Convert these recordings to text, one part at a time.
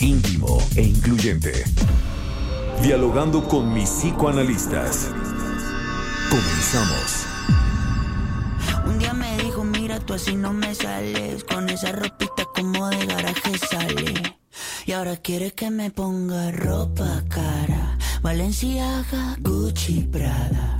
íntimo e incluyente. Dialogando con mis psicoanalistas. Comenzamos. Un día me dijo, mira tú así no me sales, con esa ropita como de garaje sale. Y ahora quiere que me ponga ropa cara. Valenciaga, Gucci, Prada.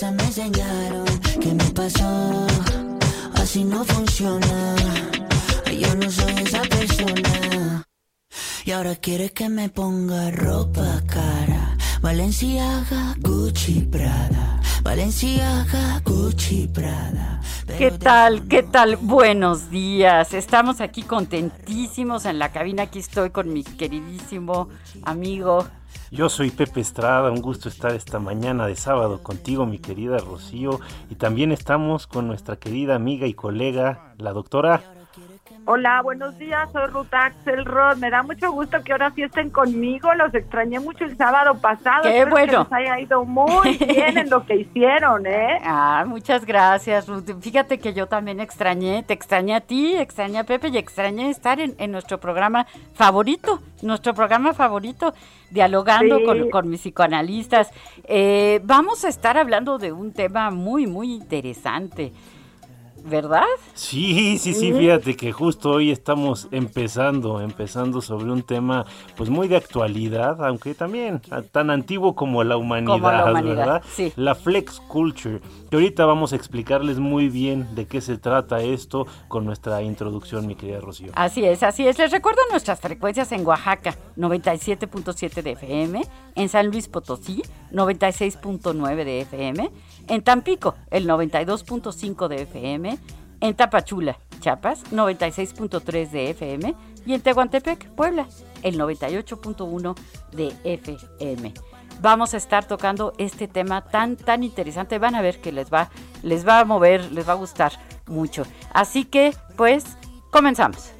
Que casa me enseñaron. ¿Qué me pasó? Así no funciona. Yo no soy esa persona. Y ahora quiere que me ponga ropa cara. Valenciaga, Gucci, Prada. Valenciaga, Gucci, Prada. ¿Qué tal? ¿Qué tal? Buenos días. Estamos aquí contentísimos en la cabina. Aquí estoy con mi queridísimo amigo. Yo soy Pepe Estrada, un gusto estar esta mañana de sábado contigo, mi querida Rocío, y también estamos con nuestra querida amiga y colega, la doctora. Hola, buenos días, soy Ruth Axelrod. Me da mucho gusto que ahora sí estén conmigo. Los extrañé mucho el sábado pasado. ¡Qué Espero bueno! Que les haya ido muy bien en lo que hicieron, ¿eh? Ah, muchas gracias, Ruth. Fíjate que yo también extrañé, te extrañé a ti, extrañé a Pepe y extrañé estar en, en nuestro programa favorito, nuestro programa favorito, dialogando Sí. con, con mis psicoanalistas. Eh, vamos a estar hablando de un tema muy, muy interesante, ¿verdad? Sí, sí, sí, fíjate que justo hoy estamos empezando, empezando sobre un tema pues muy de actualidad, aunque también tan antiguo como la humanidad, Como la humanidad, ¿verdad? sí. La flex culture, que ahorita vamos a explicarles muy bien de qué se trata esto con nuestra introducción, mi querida Rocío. Así es, así es. Les recuerdo nuestras frecuencias en Oaxaca, 97.7 de FM, en San Luis Potosí, 96.9 de FM, en Tampico, el 92.5 de FM, en Tapachula, Chiapas, 96.3 de FM, y en Tehuantepec, Puebla, el 98.1 de FM. Vamos a estar tocando este tema tan tan interesante, van a ver que les va les va a mover, les va a gustar mucho. Así que, pues, comenzamos.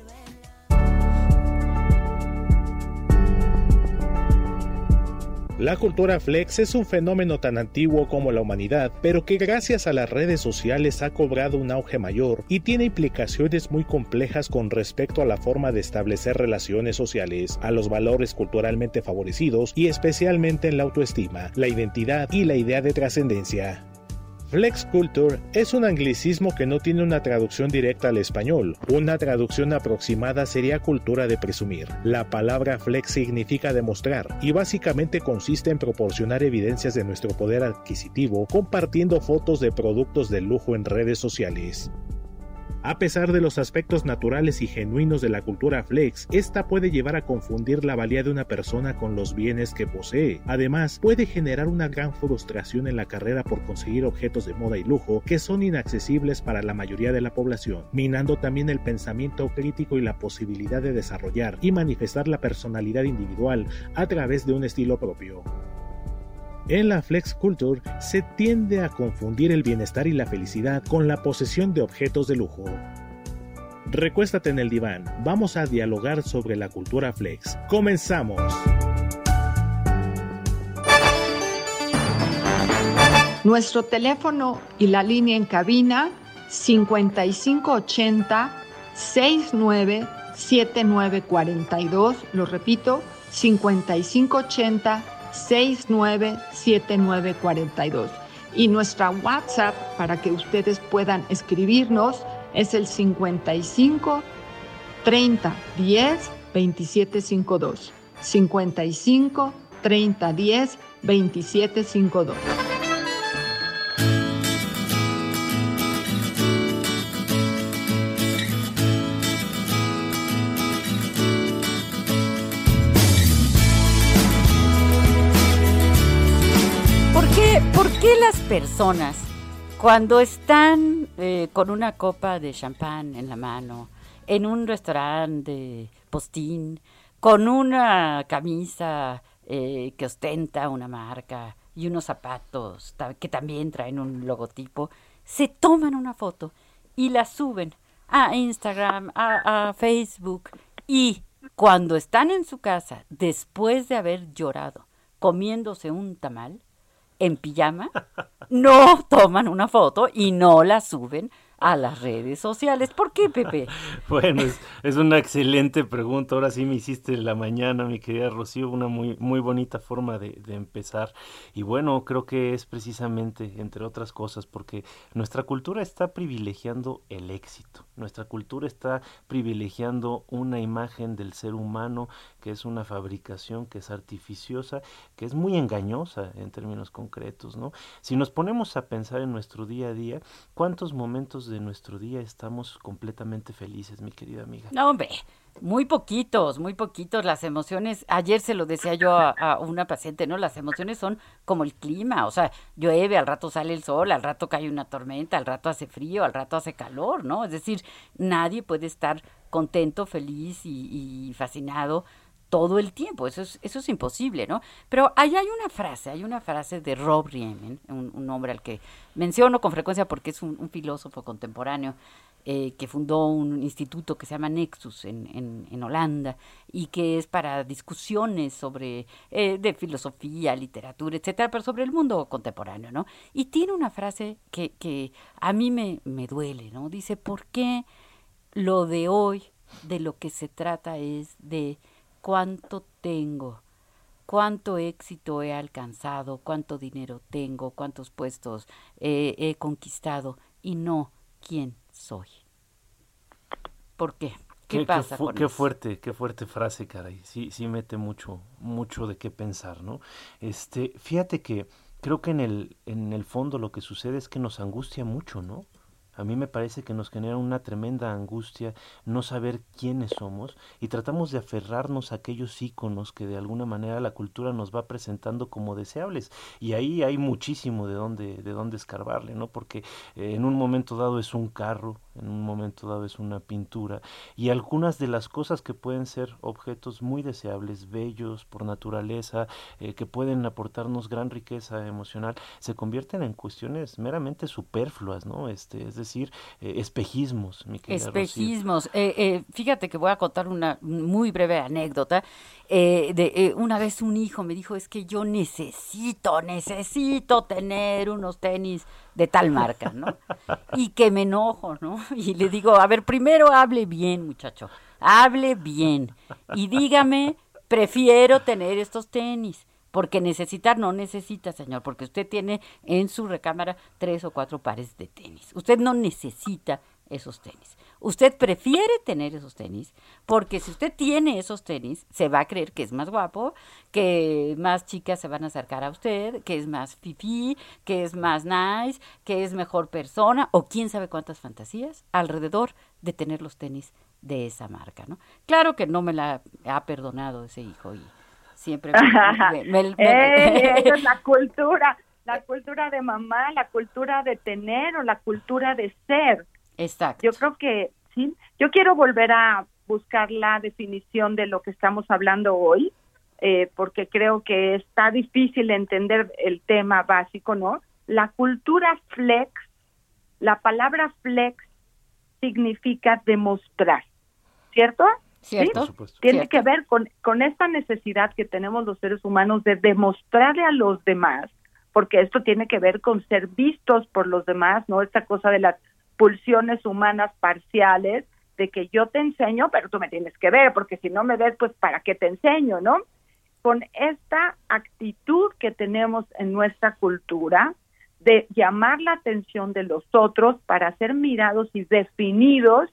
La cultura flex es un fenómeno tan antiguo como la humanidad, pero que gracias a las redes sociales ha cobrado un auge mayor y tiene implicaciones muy complejas con respecto a la forma de establecer relaciones sociales, a los valores culturalmente favorecidos y especialmente en la autoestima, la identidad y la idea de trascendencia. Flex Culture es un anglicismo que no tiene una traducción directa al español. Una traducción aproximada sería cultura de presumir. La palabra flex significa demostrar y básicamente consiste en proporcionar evidencias de nuestro poder adquisitivo compartiendo fotos de productos de lujo en redes sociales. A pesar de los aspectos naturales y genuinos de la cultura flex, esta puede llevar a confundir la valía de una persona con los bienes que posee. Además, puede generar una gran frustración en la carrera por conseguir objetos de moda y lujo que son inaccesibles para la mayoría de la población, minando también el pensamiento crítico y la posibilidad de desarrollar y manifestar la personalidad individual a través de un estilo propio. En la flex culture se tiende a confundir el bienestar y la felicidad con la posesión de objetos de lujo. Recuéstate en el diván, vamos a dialogar sobre la cultura flex. ¡Comenzamos! Nuestro teléfono y la línea en cabina 5580 697942, lo repito, 5580 697942. Y nuestra WhatsApp para que ustedes puedan escribirnos es el 55 30 10 2752. 55 30 10 2752. Las personas cuando están eh, con una copa de champán en la mano, en un restaurante de postín, con una camisa eh, que ostenta una marca y unos zapatos que también traen un logotipo, se toman una foto y la suben a Instagram, a Facebook y cuando están en su casa, después de haber llorado, comiéndose un tamal, en pijama, no toman una foto y no la suben a las redes sociales. ¿Por qué, Pepe? bueno, es, una excelente pregunta. Ahora sí me hiciste la mañana, mi querida Rocío, una muy, muy bonita forma de, de, empezar. Y bueno, creo que es precisamente, entre otras cosas, porque nuestra cultura está privilegiando el éxito. Nuestra cultura está privilegiando una imagen del ser humano que es una fabricación que es artificiosa, que es muy engañosa en términos concretos, ¿no? Si nos ponemos a pensar en nuestro día a día, ¿cuántos momentos de nuestro día estamos completamente felices, mi querida amiga? No, hombre, muy poquitos, muy poquitos. Las emociones, ayer se lo decía yo a, una paciente, ¿no? Las emociones son como el clima, o sea, llueve, al rato sale el sol, al rato cae una tormenta, al rato hace frío, al rato hace calor, ¿no? Es decir, nadie puede estar contento, feliz y fascinado todo el tiempo. Eso es, eso es imposible, ¿no? Pero ahí hay una frase, hay una frase de Rob Riemen, un, un hombre al que menciono con frecuencia porque es un, filósofo contemporáneo eh, que fundó un instituto que se llama Nexus en, en, Holanda y que es para discusiones sobre eh, de filosofía, literatura, etcétera, pero sobre el mundo contemporáneo, ¿no? Y tiene una frase que, que a mí me, me duele, ¿no? Dice, ¿por qué lo de hoy de lo que se trata es de cuánto tengo, cuánto éxito he alcanzado, cuánto dinero tengo, cuántos puestos he conquistado y no quién soy. ¿Por qué? ¿Qué, pasa qué, qué fuerte, qué fuerte frase, caray. Sí, sí mete mucho, mucho de qué pensar, ¿no? Este, fíjate que creo que en el, en el fondo lo que sucede es que nos angustia mucho, ¿no? A mí me parece que nos genera una tremenda angustia no saber quiénes somos y tratamos de aferrarnos a aquellos íconos que de alguna manera la cultura nos va presentando como deseables. Y ahí hay muchísimo de dónde, de dónde escarbarle, ¿no? Porque eh, en un momento dado es un carro, en un momento dado es una pintura y algunas de las cosas que pueden ser objetos muy deseables, bellos por naturaleza, eh, que pueden aportarnos gran riqueza emocional, se convierten en cuestiones meramente superfluas, ¿no? Este, es decir, eh, espejismos, mi Espejismos. Eh, eh, fíjate que voy a contar una muy breve anécdota. De una vez un hijo me dijo, es que yo necesito, necesito tener unos tenis de tal marca, ¿no? Y que me enojo, ¿no? Y le digo, a ver, primero hable bien, muchacho, hable bien. Y dígame, prefiero tener estos tenis. Porque necesitar no necesita, señor, porque usted tiene en su recámara tres o cuatro pares de tenis. Usted no necesita esos tenis. Usted prefiere tener esos tenis porque si usted tiene esos tenis, se va a creer que es más guapo, que más chicas se van a acercar a usted, que es más fifí, que es más nice, que es mejor persona o quién sabe cuántas fantasías alrededor de tener los tenis de esa marca, ¿no? Claro que no me la ha perdonado ese hijo y siempre me, esa es la cultura, la cultura de mamá, la cultura de tener o la cultura de ser. Exacto. Yo creo que sí. Yo quiero volver a buscar la definición de lo que estamos hablando hoy, eh, porque creo que está difícil entender el tema básico, ¿no? La cultura flex, la palabra flex significa demostrar, ¿cierto? ¿Cierto? Tiene que ver con, con esta necesidad que tenemos los seres humanos de demostrarle a los demás, porque esto tiene que ver con ser vistos por los demás, ¿no? Esta cosa de las pulsiones humanas parciales, de que yo te enseño, pero tú me tienes que ver, porque si no me ves, pues ¿para qué te enseño, no? Con esta actitud que tenemos en nuestra cultura de llamar la atención de los otros para ser mirados y definidos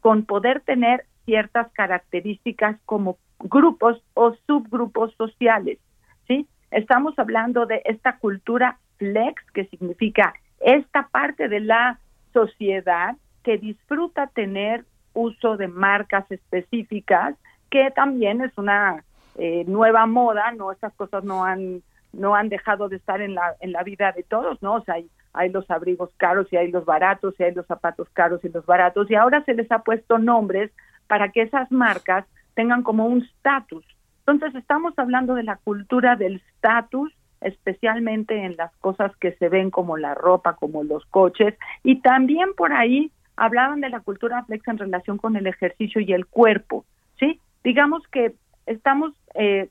con poder tener ciertas características como grupos o subgrupos sociales, ¿sí? Estamos hablando de esta cultura flex, que significa esta parte de la sociedad que disfruta tener uso de marcas específicas, que también es una eh, nueva moda, no estas cosas no han no han dejado de estar en la en la vida de todos, ¿no? O sea, hay, hay los abrigos caros y hay los baratos y hay los zapatos caros y los baratos y ahora se les ha puesto nombres para que esas marcas tengan como un estatus. Entonces estamos hablando de la cultura del estatus, especialmente en las cosas que se ven como la ropa, como los coches, y también por ahí hablaban de la cultura flex en relación con el ejercicio y el cuerpo, ¿sí? Digamos que estamos eh,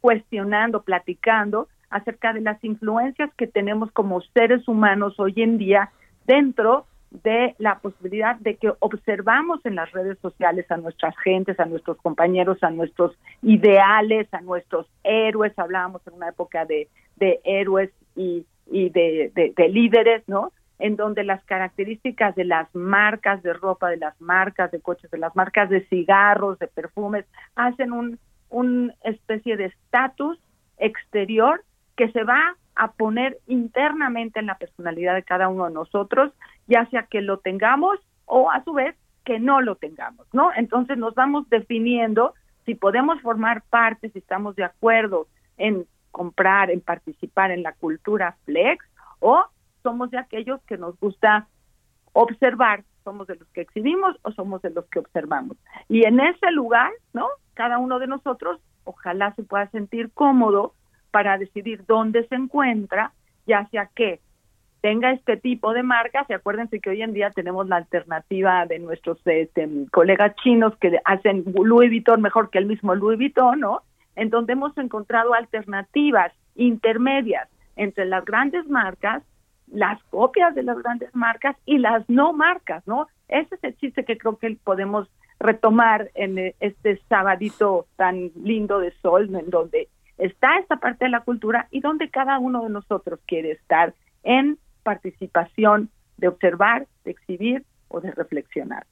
cuestionando, platicando acerca de las influencias que tenemos como seres humanos hoy en día dentro de la posibilidad de que observamos en las redes sociales a nuestras gentes, a nuestros compañeros, a nuestros ideales, a nuestros héroes, hablábamos en una época de, de héroes y, y de, de, líderes, ¿no? En donde las características de las marcas de ropa, de las marcas de coches, de las marcas de cigarros, de perfumes, hacen un, un especie de estatus exterior que se va a poner internamente en la personalidad de cada uno de nosotros, ya sea que lo tengamos o a su vez que no lo tengamos, ¿no? Entonces nos vamos definiendo si podemos formar parte, si estamos de acuerdo en comprar, en participar en la cultura flex o somos de aquellos que nos gusta observar, somos de los que exhibimos o somos de los que observamos. Y en ese lugar, ¿no? Cada uno de nosotros ojalá se pueda sentir cómodo para decidir dónde se encuentra, ya sea que tenga este tipo de marcas, y acuérdense que hoy en día tenemos la alternativa de nuestros este, colegas chinos que hacen Louis Vuitton mejor que el mismo Louis Vuitton, ¿no? En donde hemos encontrado alternativas intermedias entre las grandes marcas, las copias de las grandes marcas y las no marcas, ¿no? Ese es el chiste que creo que podemos retomar en este sabadito tan lindo de sol, en donde está esta parte de la cultura y donde cada uno de nosotros quiere estar en participación de observar, de exhibir o de reflexionar.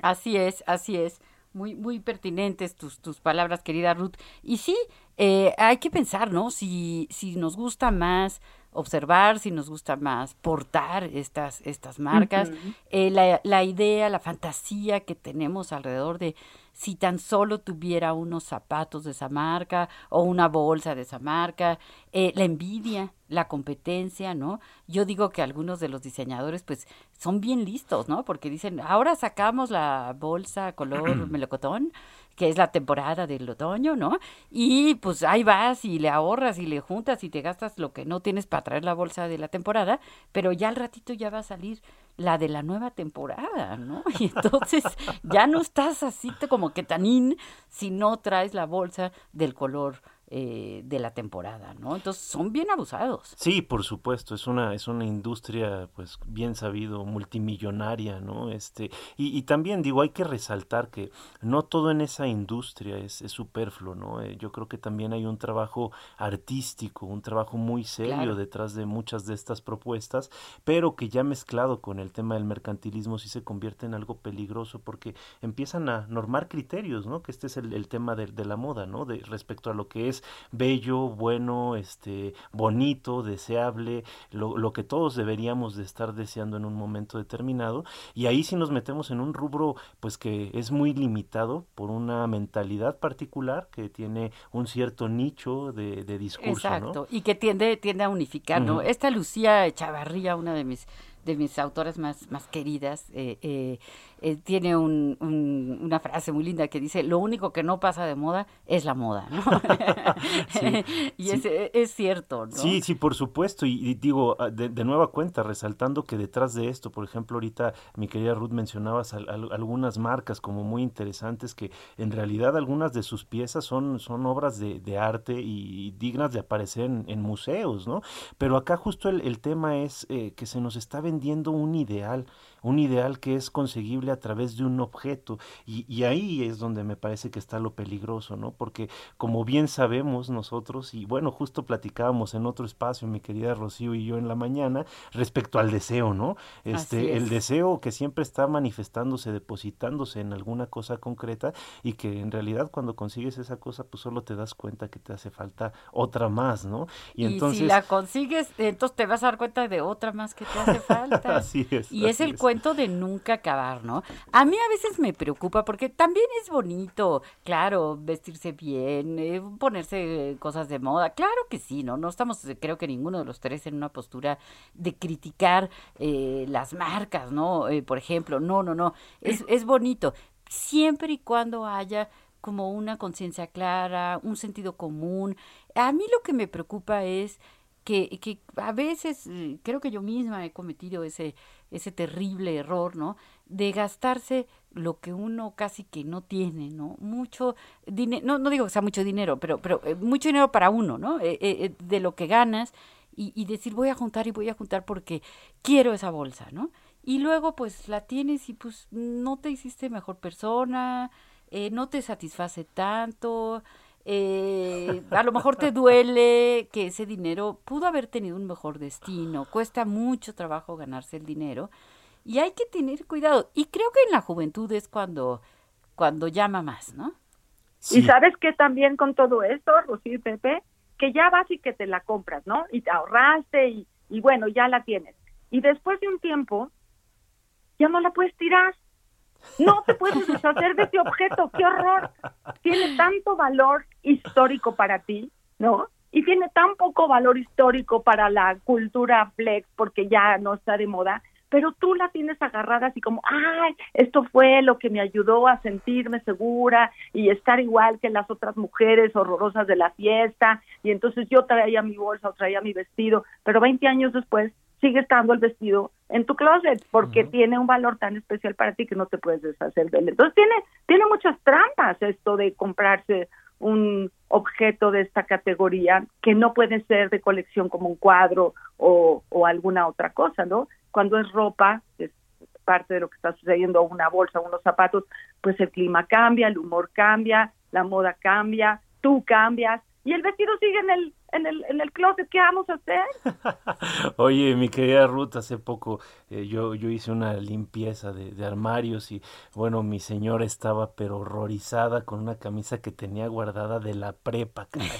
Así es, así es. Muy, muy pertinentes tus, tus palabras, querida Ruth. Y sí, eh, hay que pensar, ¿no? Si, si nos gusta más observar, si nos gusta más portar estas, estas marcas, eh, la, la, idea, la fantasía que tenemos alrededor de si tan solo tuviera unos zapatos de esa marca o una bolsa de esa marca, eh, la envidia, la competencia, ¿no? Yo digo que algunos de los diseñadores pues son bien listos, ¿no? Porque dicen, ahora sacamos la bolsa color melocotón que es la temporada del otoño, ¿no? Y pues ahí vas y le ahorras y le juntas y te gastas lo que no tienes para traer la bolsa de la temporada, pero ya al ratito ya va a salir la de la nueva temporada, ¿no? Y entonces ya no estás así como que tan in si no traes la bolsa del color eh, de la temporada, ¿no? Entonces son bien abusados. Sí, por supuesto, es una, es una industria, pues bien sabido, multimillonaria, ¿no? Este, y, y también digo, hay que resaltar que no todo en esa industria es, es superfluo, ¿no? Eh, yo creo que también hay un trabajo artístico, un trabajo muy serio Claro. detrás de muchas de estas propuestas, pero que ya mezclado con el tema del mercantilismo sí se convierte en algo peligroso porque empiezan a normar criterios, ¿no? Que este es el, el tema de, de la moda, ¿no? De respecto a lo que es bello, bueno, este, bonito, deseable, lo, lo que todos deberíamos de estar deseando en un momento determinado. Y ahí sí nos metemos en un rubro, pues que es muy limitado por una mentalidad particular que tiene un cierto nicho de, de discurso, Exacto, ¿no? y que tiende, tiende a unificar, ¿no? Esta Lucía Chavarría, una de mis de mis autoras más, más queridas, eh, eh, eh, tiene un, un- una frase muy linda que dice, lo único que no pasa de moda es la moda, ¿no? Sí, y sí. Es, es cierto, ¿no? Sí, sí, por supuesto. Y, y digo, ah, de, de nueva cuenta, resaltando que detrás de esto, por ejemplo, ahorita mi querida Ruth mencionabas al- al- algunas marcas como muy interesantes que en realidad algunas de sus piezas son, son obras de, de arte y, dignas de aparecer en, en museos, ¿no? Pero acá justo el, el tema es eh, que se nos está vendiendo un ideal, un ideal que es conseguible a través de un objeto. Y, y ahí es donde me parece que está lo peligroso, ¿no? Porque como bien sabemos nosotros, y bueno, justo platicábamos en otro espacio, mi querida Rocío y yo en la mañana, respecto al deseo, ¿no? Este, es. el deseo que siempre está manifestándose, depositándose en alguna cosa concreta y que en realidad cuando consigues esa cosa, pues solo te das cuenta que te hace falta otra más, ¿no? Y, entonces... si la consigues, entonces te vas a dar cuenta de otra más que te hace falta. Así es, Y es el es. Cuento de nunca acabar, ¿no? A mí a veces me preocupa porque también es bonito, claro, vestirse bien, eh, ponerse eh, cosas de moda. Claro que sí, ¿no? No estamos, eh, creo que ninguno de los tres en una postura de criticar eh, las marcas, ¿no? Eh, por ejemplo, no, no, no. Es, es bonito. Siempre y cuando haya como una conciencia clara, un sentido común. A mí lo que me preocupa es que, que a veces eh, creo que yo misma he cometido ese, ese terrible error, ¿no? De gastarse lo que uno casi que no tiene, ¿no? Mucho dinero, no, digo que sea mucho dinero, pero, pero eh, mucho dinero para uno, ¿no? Eh, de lo que ganas y, y decir voy a juntar y voy a juntar porque quiero esa bolsa, ¿no? Y luego pues la tienes y pues no te hiciste mejor persona, no te satisface tanto, eh, a lo mejor te duele que ese dinero pudo haber tenido un mejor destino, cuesta mucho trabajo ganarse el dinero y hay que tener cuidado. Y creo que en la juventud es cuando, cuando llama más, ¿no? Sí. Y sabes que también con todo esto, Rocío y Pepe, que ya vas y que te la compras, ¿no? Y te ahorraste y, y bueno, ya la tienes. Y después de un tiempo, ya no la puedes tirar. No te puedes deshacer de ese objeto, qué horror. Tiene tanto valor histórico para ti, ¿no? Y tiene tan poco valor histórico para la cultura flex porque ya no está de moda, pero tú la tienes agarrada así como, ay, esto fue lo que me ayudó a sentirme segura y estar igual que las otras mujeres horrorosas de la fiesta, y entonces yo traía mi bolsa o traía mi vestido, pero 20 años después sigue estando el vestido en tu closet porque tiene un valor tan especial para ti que no te puedes deshacer de él. Entonces tiene, tiene muchas trampas esto de comprarse un objeto de esta categoría que no puede ser de colección como un cuadro o, o alguna otra cosa, ¿no? Cuando es ropa, es parte de lo que está sucediendo, una bolsa, unos zapatos, pues el clima cambia, el humor cambia, la moda cambia, tú cambias y el vestido sigue en el en el en el closet, ¿qué vamos a hacer? Oye, mi querida Ruth, hace poco eh, yo, yo hice una limpieza de, de armarios y bueno, mi señora estaba pero horrorizada con una camisa que tenía guardada de la prepa, caray.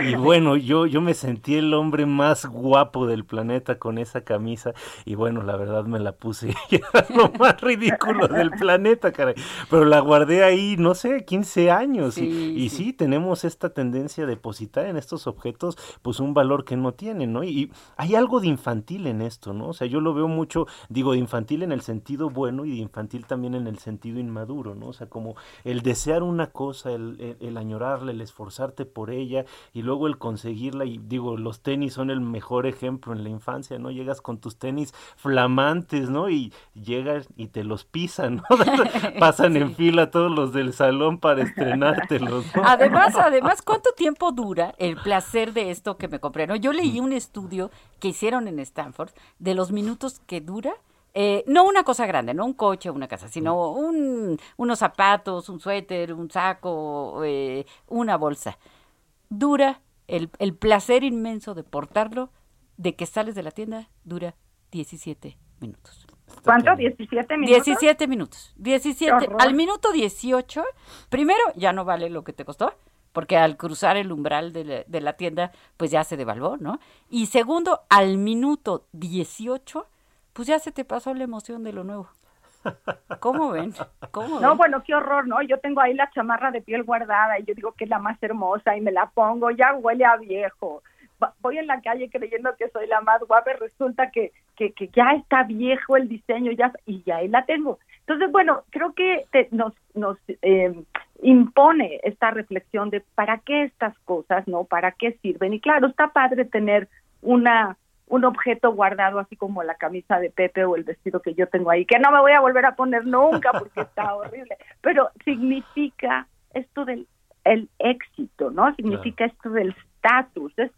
Y bueno, yo, yo me sentí el hombre más guapo del planeta con esa camisa y bueno, la verdad me la puse y era lo más ridículo del planeta, caray. Pero la guardé ahí, no sé, 15 años y, y sí. sí, tenemos esta tendencia a depositar en estos objetos pues un valor que no tienen, ¿no? Y, hay algo de infantil en esto, ¿no? O sea, yo lo veo mucho, digo, de infantil en el sentido bueno y de infantil también en el sentido inmaduro, ¿no? O sea, como el desear una cosa, el, el, añorarla, el esforzarte por ella y luego el conseguirla y digo, los tenis son el mejor ejemplo en la infancia, ¿no? Llegas con tus tenis flamantes, ¿no? Y llegas y te los pisan, ¿no? Pasan en fila todos los del salón para estrenártelos. Además, además, ¿cuánto tiempo dura el placer de esto que me compré? ¿no? Yo leí un estudio que hicieron en Stanford de los minutos que dura eh, no una cosa grande, no un coche o una casa, sino un, unos zapatos, un suéter, un saco, eh, una bolsa. Dura el, el, placer inmenso de portarlo, de que sales de la tienda, dura 17 minutos. ¿Cuánto? ¿17 minutos? 17 minutos. 17. Al minuto 18, primero ya no vale lo que te costó, porque al cruzar el umbral de la, tienda, pues ya se devaluó, ¿no? Y segundo, al minuto 18, pues ya se te pasó la emoción de lo nuevo. ¿Cómo ven? ¿Cómo no, bueno, qué horror, ¿no? Yo tengo ahí la chamarra de piel guardada y yo digo que es la más hermosa y me la pongo, ya huele a viejo voy en la calle creyendo que soy la más guapa y resulta que, que, ya está viejo el diseño ya y ya ahí la tengo. Entonces, bueno, creo que nos, nos eh, impone esta reflexión de para qué estas cosas, ¿no? ¿Para qué sirven? Y claro, está padre tener una un objeto guardado así como la camisa de Pepe o el vestido que yo tengo ahí, que no me voy a volver a poner nunca porque está horrible, pero significa esto del el éxito, ¿no? Significa esto del estatus, es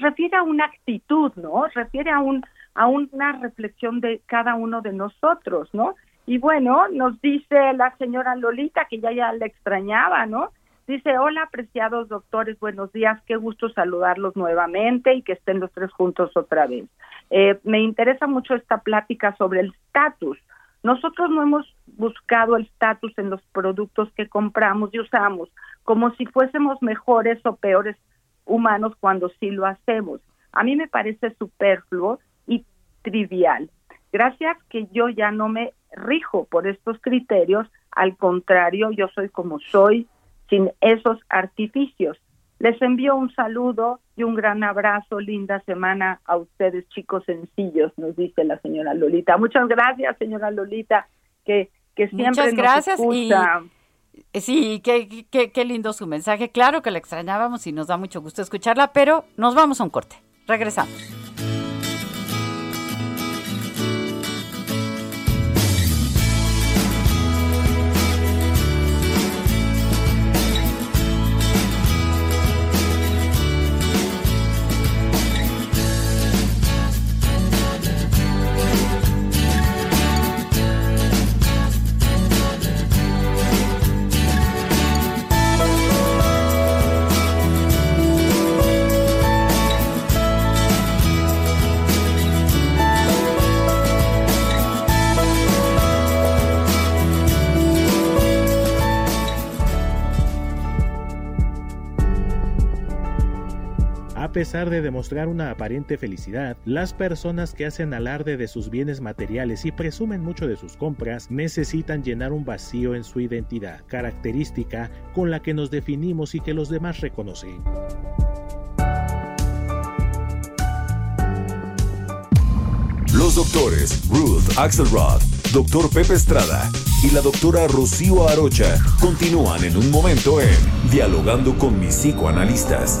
refiere a una actitud, ¿no? Refiere a un a una reflexión de cada uno de nosotros, ¿no? Y bueno, nos dice la señora Lolita que ya ya le extrañaba, ¿no? Dice, hola apreciados doctores, buenos días, qué gusto saludarlos nuevamente y que estén los tres juntos otra vez. Eh, me interesa mucho esta plática sobre el estatus. Nosotros no hemos buscado el estatus en los productos que compramos y usamos, como si fuésemos mejores o peores humanos cuando sí lo hacemos. A mí me parece superfluo y trivial. Gracias que yo ya no me rijo por estos criterios, al contrario, yo soy como soy, sin esos artificios. Les envío un saludo y un gran abrazo, linda semana a ustedes, chicos sencillos, nos dice la señora Lolita. Muchas gracias, señora Lolita, que, que siempre Muchas gracias eh, sí, qué, qué, qué lindo su mensaje. Claro que la extrañábamos y nos da mucho gusto escucharla, pero nos vamos a un corte. Regresamos. Pesar de demostrar una aparente felicidad, las personas que hacen alarde de sus bienes materiales y presumen mucho de sus compras necesitan llenar un vacío en su identidad, característica con la que nos definimos y que los demás reconocen. Los doctores Ruth Axelrod, Dr. Pepe Estrada y la doctora Rocío Arocha continúan en un momento en Dialogando con mis psicoanalistas.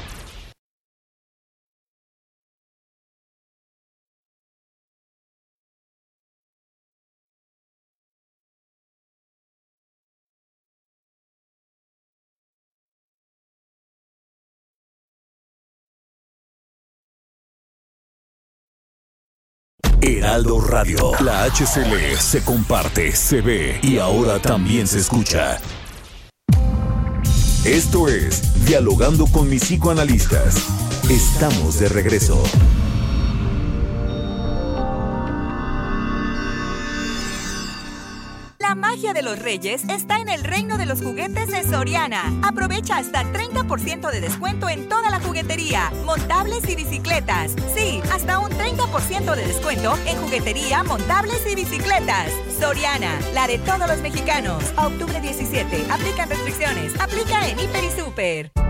Heraldo Radio. La HCL se comparte, se ve y ahora también se escucha. Esto es Dialogando con mis psicoanalistas. Estamos de regreso. De los reyes está en el reino de los juguetes de Soriana. Aprovecha hasta 30% de descuento en toda la juguetería, montables y bicicletas. Sí, hasta un 30% de descuento en juguetería, montables y bicicletas. Soriana, la de todos los mexicanos. Octubre 17. Aplican restricciones. Aplica en Hiper y Super.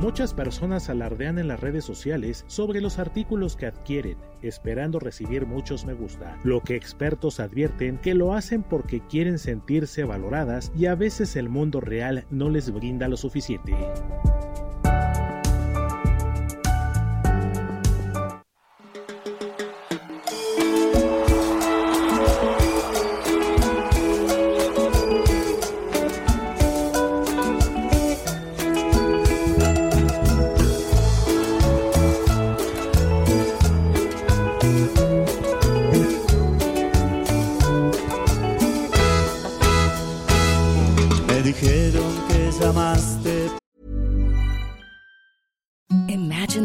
Muchas personas alardean en las redes sociales sobre los artículos que adquieren, esperando recibir muchos me gusta, lo que expertos advierten que lo hacen porque quieren sentirse valoradas y a veces el mundo real no les brinda lo suficiente.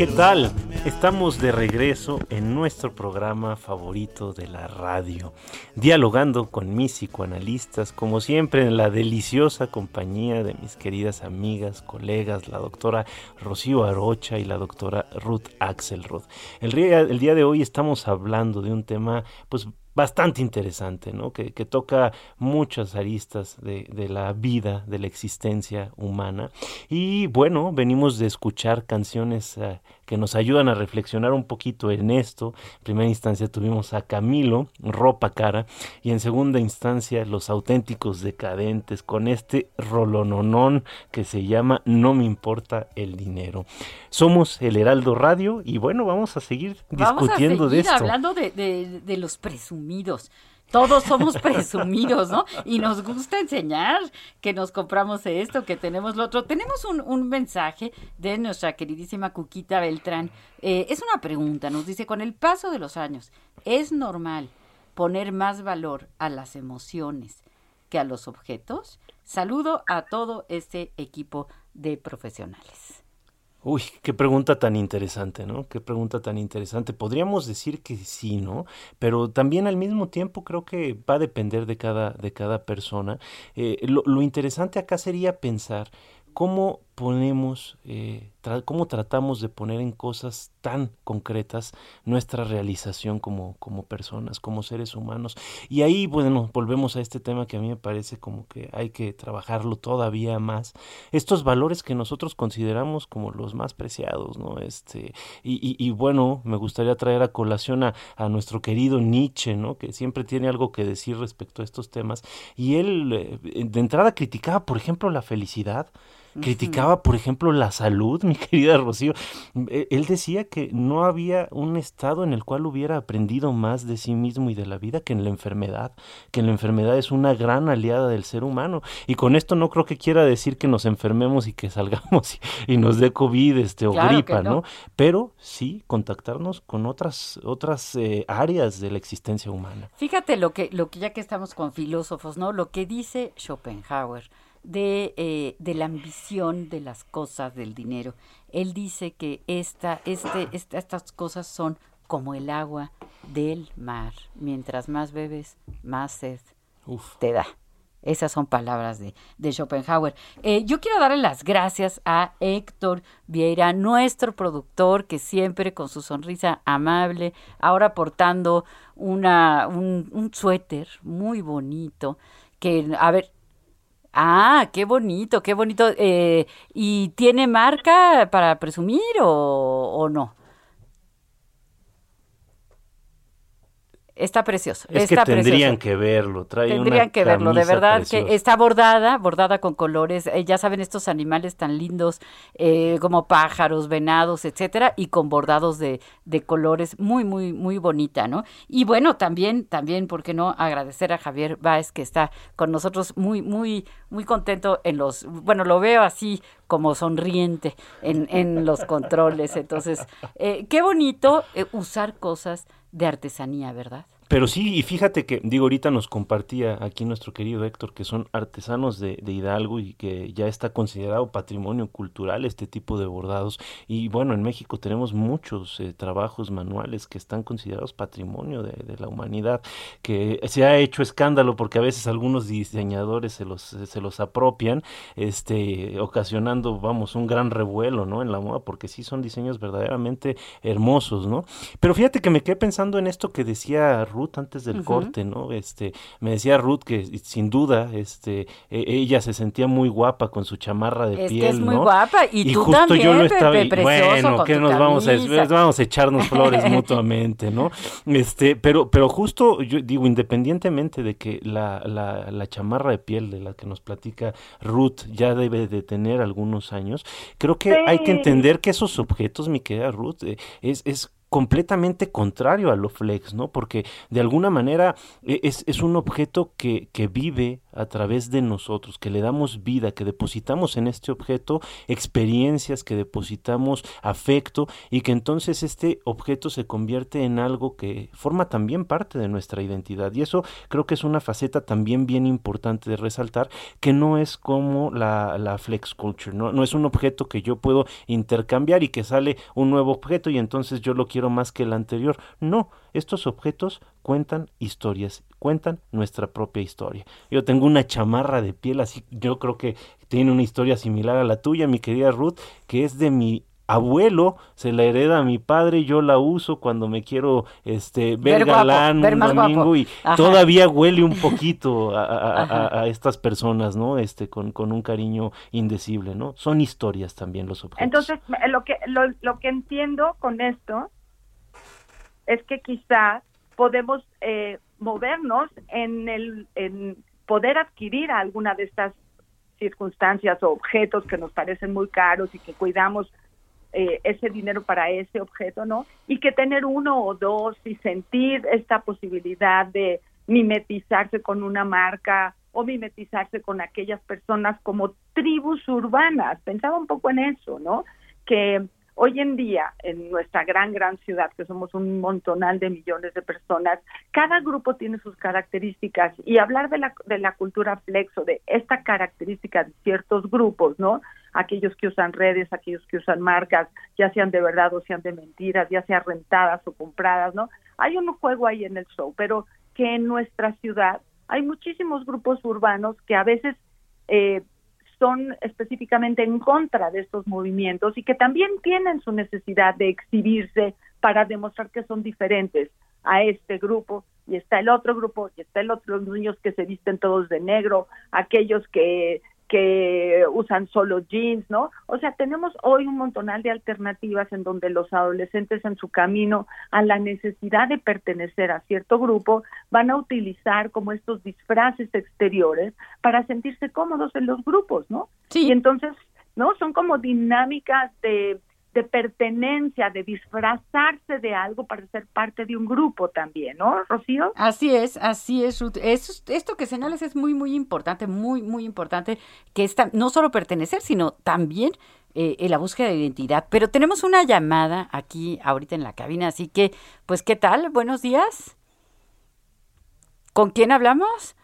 ¿Qué tal? Estamos de regreso en nuestro programa favorito de la radio, dialogando con mis psicoanalistas, como siempre en la deliciosa compañía de mis queridas amigas, colegas, la doctora Rocío Arocha y la doctora Ruth Axelrod. El el día de hoy estamos hablando de un tema, pues bastante interesante, ¿no? Que, que toca muchas aristas de, de, la vida, de la existencia humana. Y bueno, venimos de escuchar canciones uh, que nos ayudan a reflexionar un poquito en esto. En primera instancia tuvimos a Camilo, Ropa Cara, y en segunda instancia Los Auténticos Decadentes, con este rolononón que se llama No me importa el dinero. Somos el Heraldo Radio y bueno, vamos a seguir discutiendo vamos a seguir de esto. hablando de, de, de los presumidos. Todos somos presumidos, ¿no? Y nos gusta enseñar que nos compramos esto, que tenemos lo otro. Tenemos un, un mensaje de nuestra queridísima Cuquita Beltrán. Eh, es una pregunta, nos dice, con el paso de los años, ¿es normal poner más valor a las emociones que a los objetos? Saludo a todo este equipo de profesionales. Uy, qué pregunta tan interesante, ¿no? Qué pregunta tan interesante. Podríamos decir que sí, ¿no? Pero también al mismo tiempo creo que va a depender de cada, de cada persona. Eh, lo, lo interesante acá sería pensar cómo ponemos, eh, cómo tratamos de poner en cosas tan concretas nuestra realización como, como personas, como seres humanos. Y ahí, bueno, volvemos a este tema que a mí me parece como que hay que trabajarlo todavía más. Estos valores que nosotros consideramos como los más preciados, ¿no? Este, y, y, y bueno, me gustaría traer a colación a, a, nuestro querido Nietzsche, ¿no? Que siempre tiene algo que decir respecto a estos temas. Y él, eh, de entrada, criticaba, por ejemplo, la felicidad criticaba, por ejemplo, la salud, mi querida Rocío. Él decía que no había un estado en el cual hubiera aprendido más de sí mismo y de la vida que en la enfermedad, que la enfermedad es una gran aliada del ser humano. Y con esto no creo que quiera decir que nos enfermemos y que salgamos y, y nos dé COVID este, o claro gripa, no. ¿no? Pero sí contactarnos con otras, otras eh, áreas de la existencia humana. Fíjate lo que, lo que ya que estamos con filósofos, ¿no? Lo que dice Schopenhauer de, eh, de, la ambición de las cosas, del dinero. Él dice que esta, este, esta, estas cosas son como el agua del mar. Mientras más bebes, más sed Uf. te da. Esas son palabras de, de Schopenhauer. Eh, yo quiero darle las gracias a Héctor Vieira, nuestro productor, que siempre con su sonrisa amable, ahora portando una, un, un suéter muy bonito, que, a ver, Ah, qué bonito, qué bonito. Eh, ¿Y tiene marca para presumir o, o no? Está precioso. Es está que tendrían precioso. que verlo. Trae Tendrían una que verlo, de verdad preciosa. que está bordada, bordada con colores, eh, ya saben estos animales tan lindos eh, como pájaros, venados, etcétera, y con bordados de, de colores muy, muy, muy bonita, ¿no? Y bueno, también, también, ¿por qué no agradecer a Javier Báez que está con nosotros muy, muy, muy contento en los, bueno, lo veo así como sonriente en, en los controles, entonces, eh, qué bonito eh, usar cosas de artesanía, ¿verdad? Pero sí, y fíjate que, digo, ahorita nos compartía aquí nuestro querido Héctor que son artesanos de, de Hidalgo y que ya está considerado patrimonio cultural este tipo de bordados. Y bueno, en México tenemos muchos eh, trabajos manuales que están considerados patrimonio de, de la humanidad, que se ha hecho escándalo porque a veces algunos diseñadores se los, se los apropian, este, ocasionando, vamos, un gran revuelo, ¿no? En la moda, porque sí son diseños verdaderamente hermosos, ¿no? Pero fíjate que me quedé pensando en esto que decía Ruth antes del corte, ¿no? Este, me decía Ruth que sin duda, este, e- ella se sentía muy guapa con su chamarra de Es que piel, es muy ¿no? guapa, y tú justo yo también, lo estaba, Pepe, y bueno, que nos vamos a, vamos a echarnos flores mutuamente, ¿no? Este, pero, pero justo, yo digo, independientemente de que la, la, la chamarra de piel de la que nos platica Ruth ya debe de tener algunos años, creo que hay que entender que esos objetos, mi querida Ruth, eh, es, es completamente contrario a lo flex, ¿no? Porque de alguna manera e- es, es un objeto que, que vive a través de nosotros, que le damos vida, que depositamos en este objeto experiencias, que depositamos afecto y que entonces este objeto se convierte en algo que forma también parte de nuestra identidad. Y eso creo que es una faceta también bien importante de resaltar, que no es como la, la flex culture, ¿no? no es un objeto que yo puedo intercambiar y que sale un nuevo objeto y entonces yo lo quiero más que el anterior. No, estos objetos cuentan historias, cuentan nuestra propia historia. Yo tengo una chamarra de piel así, yo creo que tiene una historia similar a la tuya, mi querida Ruth, que es de mi abuelo, se la hereda a mi padre, yo la uso cuando me quiero este ver, Ver guapo, galán ver un domingo guapo. y Ajá. todavía huele un poquito a, a- a- Ajá. a estas personas, ¿no? Este con, con un cariño indecible, ¿no? Son historias también los objetos. Entonces, lo que, lo, lo que entiendo con esto es que quizás podemos eh, movernos en el en poder adquirir alguna de estas circunstancias o objetos que nos parecen muy caros y que cuidamos eh, ese dinero para ese objeto, ¿no? Y que tener uno o dos y sentir esta posibilidad de mimetizarse con una marca o mimetizarse con aquellas personas como tribus urbanas. Pensaba un poco en eso, ¿no? Que hoy en día, en nuestra gran, gran ciudad, que somos un montonal de millones de personas, cada grupo tiene sus características y hablar de la, de la cultura flexo, de esta característica de ciertos grupos, ¿no? Aquellos que usan redes, aquellos que usan marcas, ya sean de verdad o sean de mentiras, ya sean rentadas o compradas, ¿no? Hay un juego ahí en el show, pero que en nuestra ciudad hay muchísimos grupos urbanos que a veces eh, son específicamente en contra de estos movimientos y que también tienen su necesidad de exhibirse para demostrar que son diferentes a este grupo. Y está el otro grupo y está el otro los niños que se visten todos de negro, aquellos que que usan solo jeans, ¿no? O sea, tenemos hoy un montonal de alternativas en donde los adolescentes en su camino a la necesidad de pertenecer a cierto grupo van a utilizar como estos disfraces exteriores para sentirse cómodos en los grupos, ¿no? Sí. Y entonces, ¿no? Son como dinámicas de, de pertenencia, de disfrazarse de algo para ser parte de un grupo también, ¿no, Rocío? Así es, así es. Eso- esto que señalas es muy, muy importante, muy, muy importante, que está no solo pertenecer, sino también eh, en la búsqueda de identidad. Pero tenemos una llamada aquí ahorita en la cabina, así que, pues, ¿qué tal? Buenos días. ¿Con quién hablamos?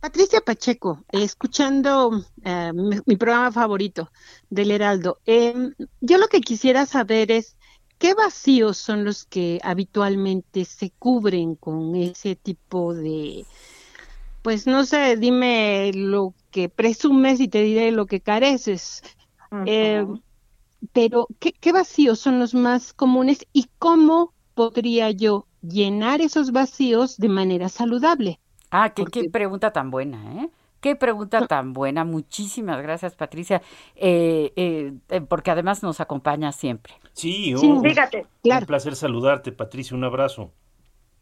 Patricia Pacheco, escuchando eh, mi, mi programa favorito del Heraldo. Em, yo lo que quisiera saber es qué vacíos son los que habitualmente se cubren con ese tipo de, pues no sé, dime lo que presumes y te diré lo que careces. Eh, pero ¿qué, qué vacíos son los más comunes y cómo podría yo llenar esos vacíos de manera saludable? Ah, qué, qué pregunta tan buena, ¿eh? Qué pregunta tan buena. Muchísimas gracias, Patricia, eh, eh, eh, porque además nos acompaña siempre. Sí, Sí, oh, Fíjate, un placer saludarte, Patricia, un abrazo.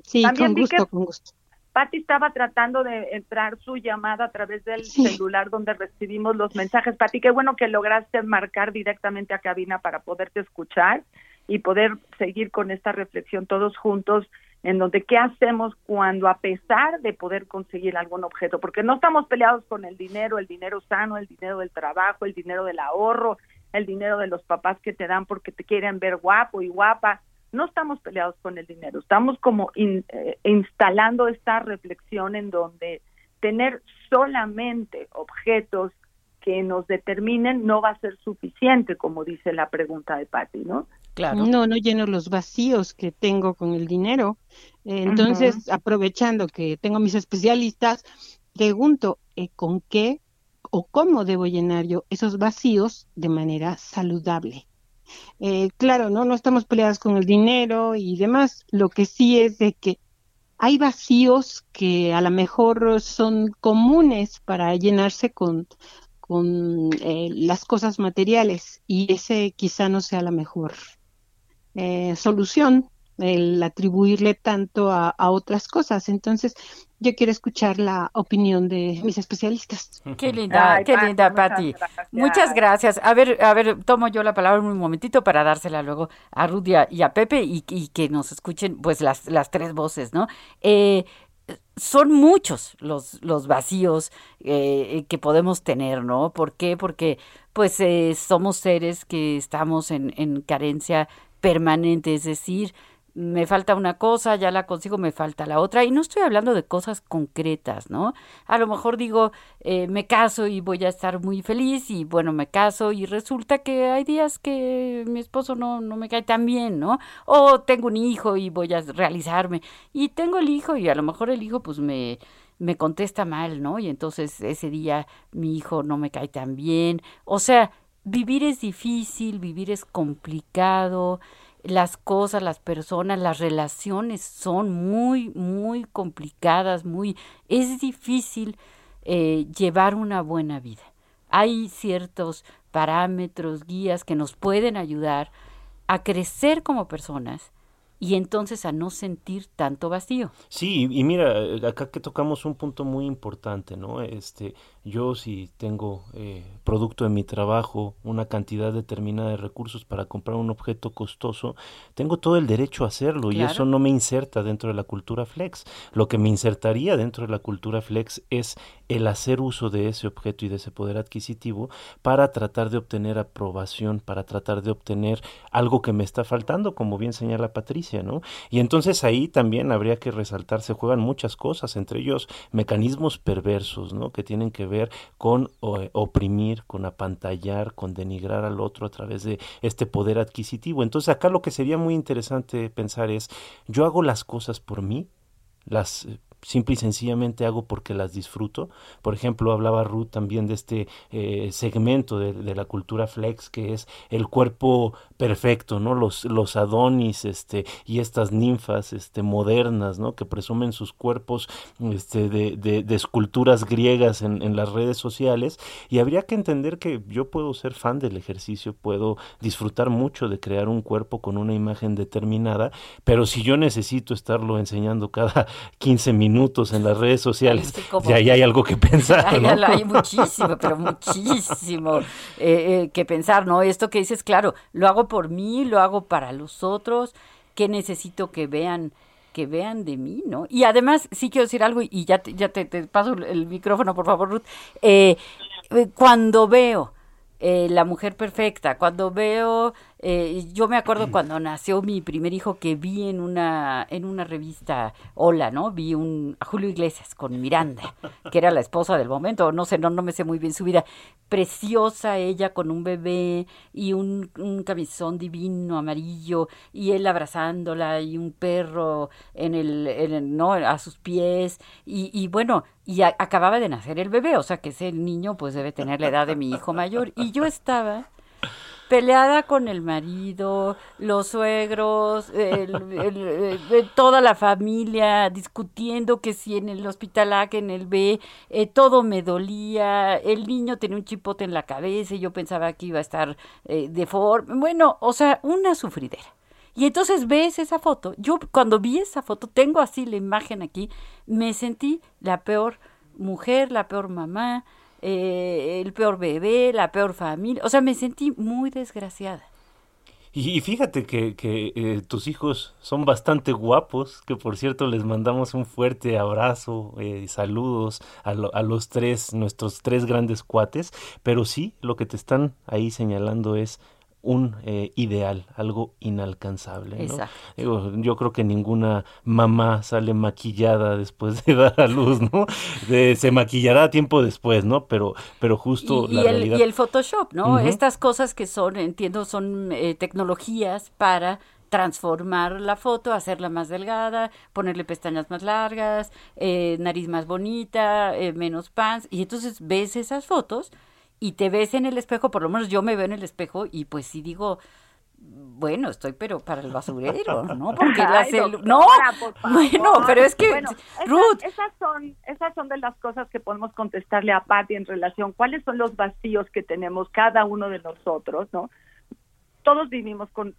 Sí, con gusto, con gusto. Patti estaba tratando de entrar su llamada a través del celular donde recibimos los mensajes. Patti, qué bueno que lograste marcar directamente a cabina para poderte escuchar y poder seguir con esta reflexión todos juntos en donde qué hacemos cuando a pesar de poder conseguir algún objeto, porque no estamos peleados con el dinero, el dinero sano, el dinero del trabajo, el dinero del ahorro, el dinero de los papás que te dan porque te quieren ver guapo y guapa, no estamos peleados con el dinero, estamos como eh, instalando esta reflexión en donde tener solamente objetos que nos determinen no va a ser suficiente, como dice la pregunta de Patti, ¿no? Claro. No, no lleno los vacíos que tengo con el dinero. Entonces, aprovechando que tengo mis especialistas, pregunto, eh, ¿con qué o cómo debo llenar yo esos vacíos de manera saludable? Eh, claro, ¿no? No estamos peleadas con el dinero y demás. Lo que sí es de que hay vacíos que a lo mejor son comunes para llenarse con, con eh, las cosas materiales y ese quizá no sea la mejor eh, solución el atribuirle tanto a, otras cosas. Entonces, yo quiero escuchar la opinión de mis especialistas. Qué linda, qué linda, Patti. Muchas gracias. A ver, a ver, tomo yo la palabra un momentito para dársela luego a Rudia y a Pepe y, que nos escuchen pues las, las tres voces, ¿no? Eh, son muchos los, los vacíos eh, que podemos tener, ¿no? ¿Por qué? Porque pues eh, somos seres que estamos en, en carencia permanente, es decir, me falta una cosa, ya la consigo, me falta la otra. Y no estoy hablando de cosas concretas, ¿no? A lo mejor digo, eh, me caso y voy a estar muy feliz y bueno, me caso y resulta que hay días que mi esposo no, no me cae tan bien, ¿no? O tengo un hijo y voy a realizarme. Y tengo el hijo y a lo mejor el hijo pues me me contesta mal, ¿no? Y entonces ese día mi hijo no me cae tan bien. O sea, vivir es difícil, vivir es complicado las cosas, las personas, las relaciones son muy, muy complicadas, muy, es difícil eh, llevar una buena vida. Hay ciertos parámetros, guías que nos pueden ayudar a crecer como personas y entonces a no sentir tanto vacío. Sí, y mira, acá que tocamos un punto muy importante, ¿no? Este, yo si tengo eh, producto de mi trabajo, una cantidad determinada de recursos para comprar un objeto costoso, tengo todo el derecho a hacerlo y eso no me inserta dentro de la cultura flex. Lo que me insertaría dentro de la cultura flex es el hacer uso de ese objeto y de ese poder adquisitivo para tratar de obtener aprobación, para tratar de obtener algo que me está faltando, como bien señala Patricia, ¿no? Y entonces ahí también habría que resaltar, se juegan muchas cosas, entre ellos mecanismos perversos, ¿no? Que tienen que ver con oprimir, con apantallar, con denigrar al otro a través de este poder adquisitivo. Entonces acá lo que sería muy interesante pensar es, yo hago las cosas por mí, las eh, simple y sencillamente hago porque las disfruto. Por ejemplo, hablaba Ruth también de este eh, segmento de, la cultura flex que es el cuerpo perfecto, ¿no? Los, los adonis, este, y estas ninfas, este, modernas, ¿no? Que presumen sus cuerpos, este, de, de, esculturas griegas en, en, las redes sociales. Y habría que entender que yo puedo ser fan del ejercicio, puedo disfrutar mucho de crear un cuerpo con una imagen determinada, pero si yo necesito estarlo enseñando cada 15 minutos, minutos en las redes sociales, ya, hay algo que pensar. Hay muchísimo, pero muchísimo eh, eh, que pensar, ¿no? Esto que dices, claro, lo hago por mí, lo hago para los otros, ¿qué necesito que vean? que vean de mí, ¿no? Y además, sí quiero decir algo, y ya te, ya te, paso el micrófono, por favor, Ruth. Eh, cuando veo la mujer perfecta, cuando veo eh, yo me acuerdo cuando nació mi primer hijo que vi en una en una revista Hola, ¿no? Vi un a Julio Iglesias con Miranda, que era la esposa del momento, no sé, no no me sé muy bien su vida. Preciosa ella con un bebé y un, un camisón divino amarillo y él abrazándola y un perro en el, en no a sus pies y, y bueno, y acababa de nacer el bebé, o sea que ese niño pues debe tener la edad de mi hijo mayor y yo estaba peleada con el marido, los suegros, toda la familia discutiendo que si en el hospital A, que en el B, eh, todo me dolía, el niño tenía un chipote en la cabeza y yo pensaba que iba a estar eh, deforme, bueno, o sea, una sufridera. Y entonces ves esa foto. Yo cuando vi esa foto, tengo así la imagen aquí, me sentí la peor mujer, la peor mamá, eh, el peor bebé, la peor familia. O sea, me sentí muy desgraciada. Y, fíjate que, eh, tus hijos son bastante guapos, que por cierto les mandamos un fuerte abrazo eh, y saludos a, a, los tres, nuestros tres grandes cuates, pero sí, lo que te están ahí señalando es un eh, ideal, algo inalcanzable. ¿no? yo creo que ninguna mamá sale maquillada después de dar a luz, ¿no? se maquillará tiempo después, ¿no? Pero, pero justo y, la el, realidad... Y el Photoshop, ¿no? Estas cosas que son, entiendo, son eh, tecnologías para transformar la foto, hacerla más delgada, ponerle pestañas más largas, eh, nariz más bonita, menos pants, y entonces ves esas fotos y te ves en el espejo, por lo menos yo me veo en el espejo y pues sí digo, bueno, estoy pero para el basurero, ¿no? Porque la no, bueno, pero es que Ruth, esas, son esas son de las cosas que podemos contestarle a Patty en relación cuáles son los vacíos que tenemos cada uno de nosotros, ¿no? Todos vivimos con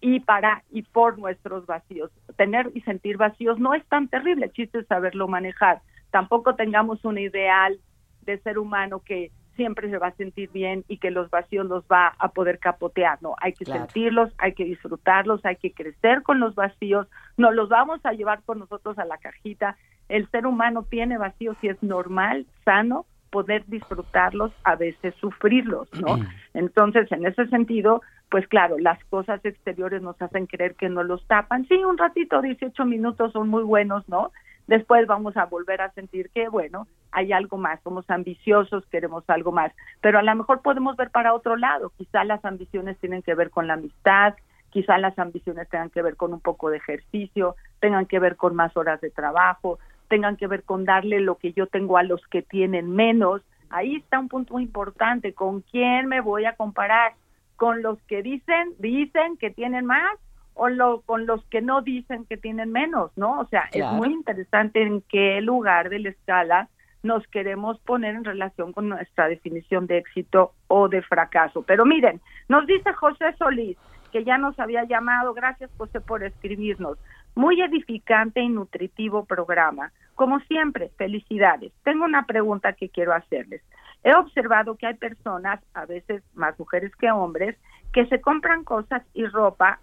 y para y por nuestros vacíos. Tener y sentir vacíos no es tan terrible, el chiste es saberlo manejar. Tampoco tengamos un ideal de ser humano que siempre se va a sentir bien y que los vacíos los va a poder capotear, ¿no? Hay que sentirlos, hay que disfrutarlos, hay que crecer con los vacíos, no los vamos a llevar con nosotros a la cajita. El ser humano tiene vacíos y es normal, sano, poder disfrutarlos, a veces sufrirlos, ¿no? Entonces, en ese sentido, pues claro, las cosas exteriores nos hacen creer que no los tapan. Sí, un ratito, 18 minutos son muy buenos, ¿no? Después vamos a volver a sentir que, bueno, hay algo más, somos ambiciosos, queremos algo más, pero a lo mejor podemos ver para otro lado, quizá las ambiciones tienen que ver con la amistad, quizá las ambiciones tengan que ver con un poco de ejercicio, tengan que ver con más horas de trabajo, tengan que ver con darle lo que yo tengo a los que tienen menos. Ahí está un punto muy importante, ¿con quién me voy a comparar? ¿Con los que dicen, dicen que tienen más o lo, con los que no dicen que tienen menos, ¿no? O sea, es muy interesante en qué lugar de la escala nos queremos poner en relación con nuestra definición de éxito o de fracaso. Pero miren, nos dice José Solís, que ya nos había llamado, gracias José por escribirnos, muy edificante y nutritivo programa. Como siempre, felicidades. Tengo una pregunta que quiero hacerles. He observado que hay personas, a veces más mujeres que hombres, que se compran cosas y ropa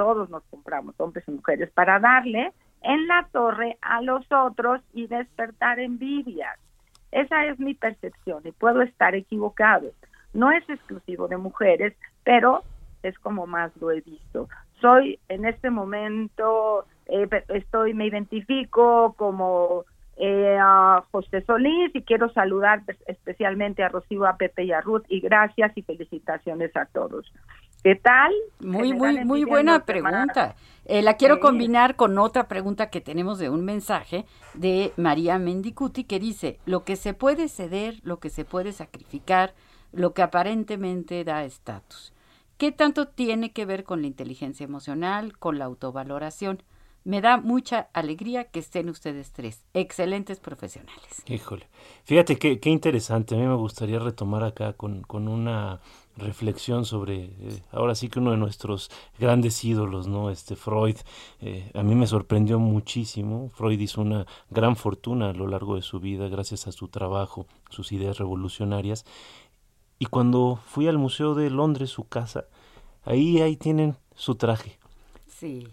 todos nos compramos, hombres y mujeres, para darle en la torre a los otros y despertar envidias. Esa es mi percepción y puedo estar equivocado. No es exclusivo de mujeres, pero es como más lo he visto. Soy en este momento, eh, estoy, me identifico como eh, José Solís y quiero saludar especialmente a Rocío, a Pepe y a Ruth y gracias y felicitaciones a todos. ¿Qué tal? Muy, muy, muy buena pregunta. Eh, la quiero combinar con otra pregunta que tenemos de un mensaje de María Mendicuti que dice, lo que se puede ceder, lo que se puede sacrificar, lo que aparentemente da estatus. ¿Qué tanto tiene que ver con la inteligencia emocional, con la autovaloración? Me da mucha alegría que estén ustedes tres, excelentes profesionales. Híjole, fíjate qué, qué interesante, a mí me gustaría retomar acá con, con una reflexión sobre, eh, ahora sí que uno de nuestros grandes ídolos, ¿no? Este Freud, eh, a mí me sorprendió muchísimo. Freud hizo una gran fortuna a lo largo de su vida gracias a su trabajo, sus ideas revolucionarias. Y cuando fui al Museo de Londres, su casa, ahí, ahí tienen su traje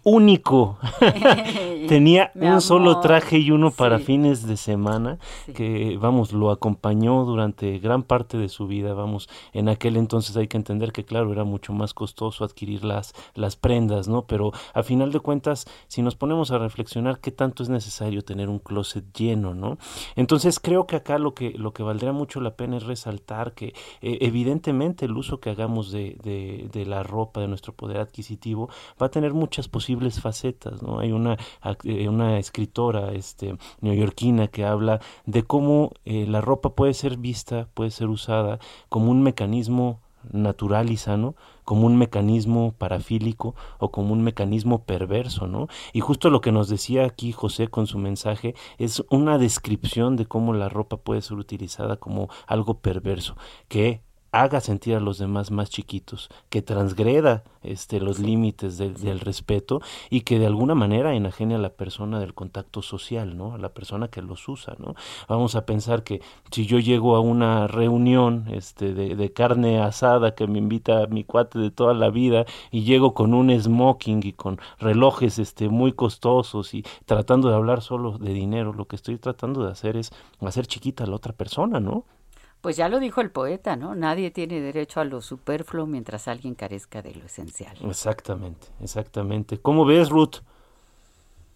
único. Tenía un solo traje y uno para fines de semana, que vamos, lo acompañó durante gran parte de su vida, vamos, en aquel entonces hay que entender que claro, era mucho más costoso adquirir las, las prendas, ¿no? Pero a final de cuentas, si nos ponemos a reflexionar qué tanto es necesario tener un closet lleno, ¿no? Entonces creo que acá lo que, lo que valdría mucho la pena es resaltar que eh, evidentemente el uso que hagamos de, de, de la ropa, de nuestro poder adquisitivo, va a tener mucha posibles facetas, ¿no? Hay una, eh, una escritora este, neoyorquina que habla de cómo eh, la ropa puede ser vista, puede ser usada como un mecanismo natural y sano, como un mecanismo parafílico o como un mecanismo perverso, ¿no? Y justo lo que nos decía aquí José con su mensaje es una descripción de cómo la ropa puede ser utilizada como algo perverso, que haga sentir a los demás más chiquitos, que transgreda este, los límites del respeto y que de alguna manera enajene a la persona del contacto social, ¿no? A la persona que los usa, ¿no? Vamos a pensar que si yo llego a una reunión este, de, de carne asada que me invita a mi cuate de toda la vida y llego con un smoking y con relojes este, muy costosos y tratando de hablar solo de dinero, lo que estoy tratando de hacer es hacer chiquita a la otra persona, ¿no? Pues ya lo dijo el poeta, ¿no? Nadie tiene derecho a lo superfluo mientras alguien carezca de lo esencial. Exactamente, exactamente. ¿Cómo ves, Ruth?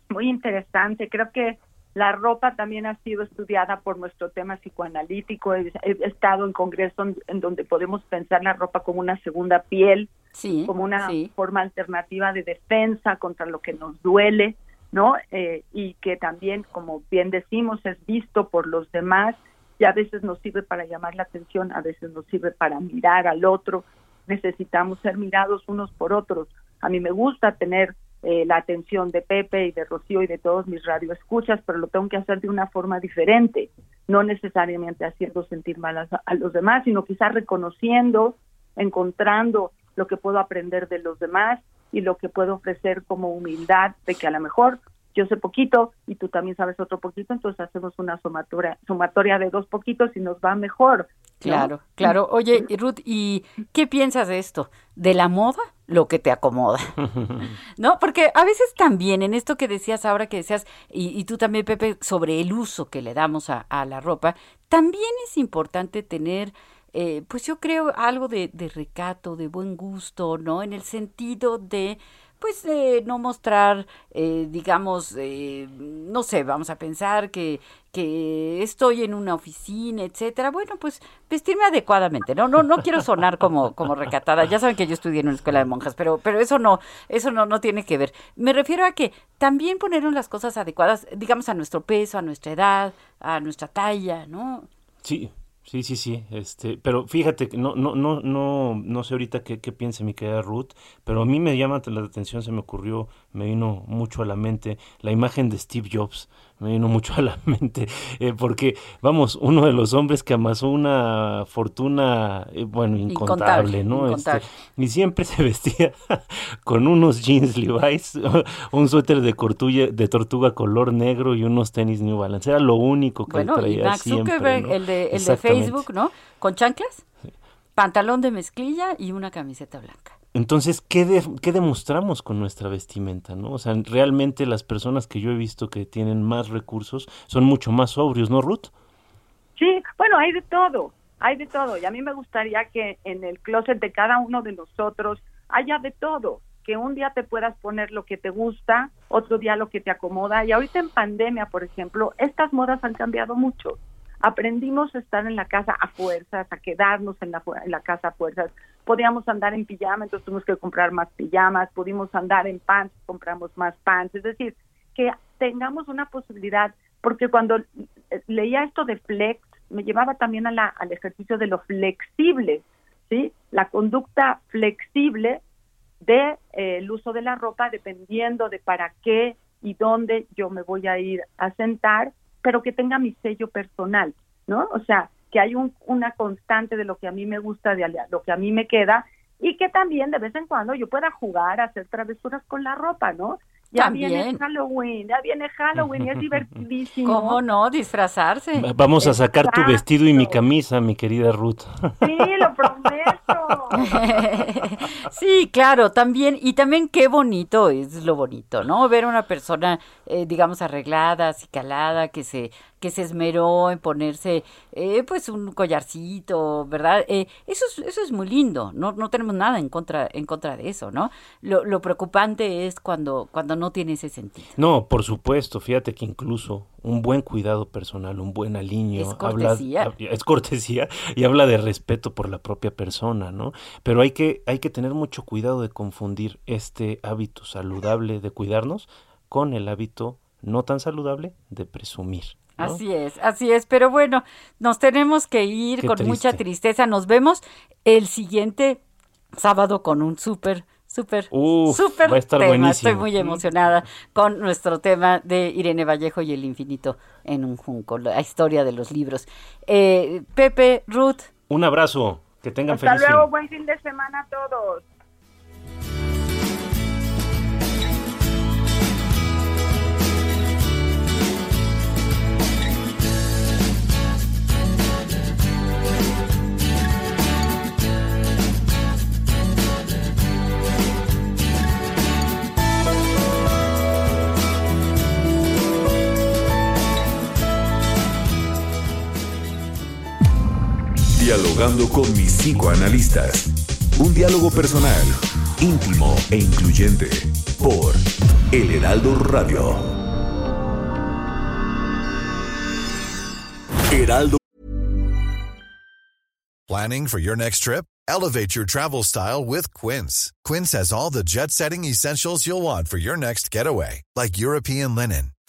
Muy interesante. Creo que la ropa también ha sido estudiada por nuestro tema psicoanalítico. He, estado en congresos en, donde podemos pensar la ropa como una segunda piel, como una forma alternativa de defensa contra lo que nos duele, ¿no? Eh, y que también, como bien decimos, es visto por los demás y a veces nos sirve para llamar la atención, a veces nos sirve para mirar al otro. Necesitamos ser mirados unos por otros. A mí me gusta tener eh, la atención de Pepe y de Rocío y de todos mis radioescuchas, pero lo tengo que hacer de una forma diferente, no necesariamente haciendo sentir mal a, los demás, sino quizás reconociendo, encontrando lo que puedo aprender de los demás y lo que puedo ofrecer como humildad de que a lo mejor yo sé poquito y tú también sabes otro poquito, entonces hacemos una sumatoria, sumatoria de dos poquitos y nos va mejor. Claro, claro. Oye, Ruth, ¿y qué piensas de esto? ¿De la moda? Lo que te acomoda. ¿No? Porque a veces también en esto que decías ahora que decías, y, tú también, Pepe, sobre el uso que le damos a, la ropa, también es importante tener eh, pues yo creo algo de, de, recato, de buen gusto, ¿no? En el sentido de pues eh, no mostrar, eh, digamos, eh, no sé, vamos a pensar que, que estoy en una oficina, etcétera. Bueno, pues vestirme adecuadamente. No, no, no quiero sonar como, como recatada. Ya saben que yo estudié en una escuela de monjas, pero, pero eso no, eso no, no tiene que ver. Me refiero a que también ponernos las cosas adecuadas, digamos, a nuestro peso, a nuestra edad, a nuestra talla, ¿no? Sí, Sí, sí, sí, este, pero fíjate que no, no, no, no, no sé ahorita qué, qué piense mi querida Ruth, pero a mí me llama la atención, se me ocurrió, me vino mucho a la mente la imagen de Steve Jobs, me vino mucho a la mente, eh, porque, vamos, uno de los hombres que amasó una fortuna, eh, bueno, incontable, ¿no? Este, y siempre se vestía con unos jeans Levi's, un suéter de, cortulla, de tortuga color negro y unos tenis New Balance, era lo único que traía siempre, el, de, el de Facebook, ¿no? Con chanclas, pantalón de mezclilla y una camiseta blanca. Entonces, ¿qué, ¿qué demostramos con nuestra vestimenta? ¿no? O sea, realmente las personas que yo he visto que tienen más recursos son mucho más sobrios, ¿no, Ruth? Sí, bueno, hay de todo, hay de todo. Y a mí me gustaría que en el closet de cada uno de nosotros haya de todo. Que un día te puedas poner lo que te gusta, otro día lo que te acomoda. Y ahorita en pandemia, por ejemplo, estas modas han cambiado mucho aprendimos a estar en la casa a fuerzas, a quedarnos en la, en la casa a fuerzas. Podíamos andar en pijama, entonces tuvimos que comprar más pijamas, pudimos andar en pants, compramos más pants, es decir, que tengamos una posibilidad, porque cuando leía esto de flex, me llevaba también a la, al ejercicio de lo flexible, ¿sí? La conducta flexible de eh, uso de la ropa dependiendo de para qué y dónde yo me voy a ir a sentar pero que tenga mi sello personal, ¿no? O sea, que hay un, una constante de lo que a mí me gusta, de lo que a mí me queda, y que también de vez en cuando yo pueda jugar, hacer travesuras con la ropa, ¿no? Ya viene Halloween, ya viene Halloween y es divertidísimo. ¿Cómo no? Disfrazarse. Vamos a sacar tu vestido y mi camisa, mi querida Ruth. Sí, lo prometo. sí, claro, también, y también qué bonito es lo bonito, ¿no? Ver a una persona, eh, digamos, arreglada, acicalada, que se que se esmeró en ponerse eh, pues un collarcito, ¿verdad? Eh, eso, es, eso es muy lindo, no, no tenemos nada en contra, en contra de eso, ¿no? Lo, lo preocupante es cuando, cuando no tiene ese sentido. No, por supuesto, fíjate que incluso un buen cuidado personal, un buen alineo, es cortesía, habla, es cortesía y habla de respeto por la propia persona, ¿no? Pero hay que, hay que tener mucho cuidado de confundir este hábito saludable de cuidarnos con el hábito no tan saludable de presumir. Así es, así es. Pero bueno, nos tenemos que ir con mucha tristeza. Nos vemos el siguiente sábado con un súper, súper, súper tema. Estoy muy emocionada con nuestro tema de Irene Vallejo y el infinito en un junco, la historia de los libros. Eh, Pepe, Ruth. Un abrazo. Que tengan Hasta feliz luego, fin. buen fin de semana a todos. Dialogando con mis psicoanalistas. Un diálogo personal, íntimo e incluyente. Por El Heraldo Radio. Heraldo. Planning for your next trip? Elevate your travel style with Quince. Quince has all the jet setting essentials you'll want for your next getaway, like European linen,